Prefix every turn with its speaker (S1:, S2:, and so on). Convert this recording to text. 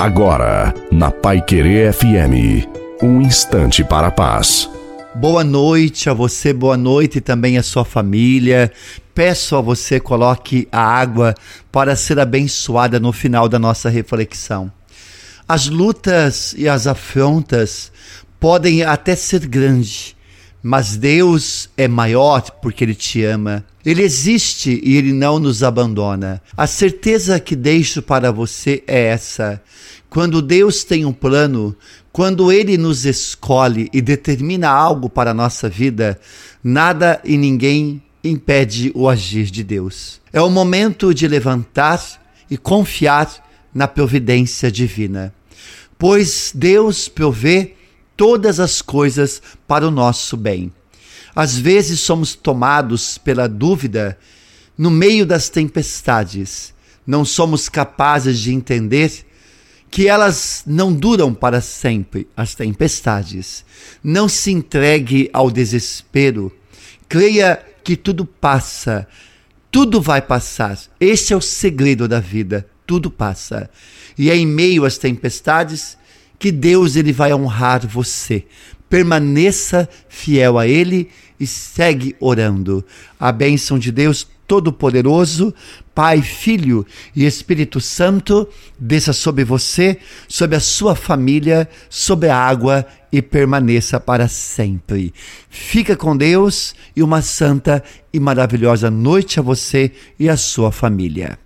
S1: Agora, na Pai Querer FM, um instante para a paz.
S2: Boa noite a você, boa noite também à sua família. Peço a você coloque a água para ser abençoada no final da nossa reflexão. As lutas e as afrontas podem até ser grandes, mas Deus é maior porque Ele te ama. Ele existe e Ele não nos abandona. A certeza que deixo para você é essa. Quando Deus tem um plano, quando Ele nos escolhe e determina algo para a nossa vida, nada e ninguém impede o agir de Deus. É o momento de levantar e confiar na providência divina, pois Deus provê todas as coisas para o nosso bem. Às vezes somos tomados pela dúvida no meio das tempestades. Não somos capazes de entender que elas não duram para sempre, as tempestades. Não se entregue ao desespero. Creia que tudo passa. Tudo vai passar. Este é o segredo da vida. Tudo passa. E é em meio às tempestades que Deus ele vai honrar você. Permaneça fiel a ele e segue orando. A bênção de Deus Todo-Poderoso, Pai, Filho e Espírito Santo, desça sobre você, sobre a sua família, sobre a água e permaneça para sempre. Fica com Deus e uma santa e maravilhosa noite a você e a sua família.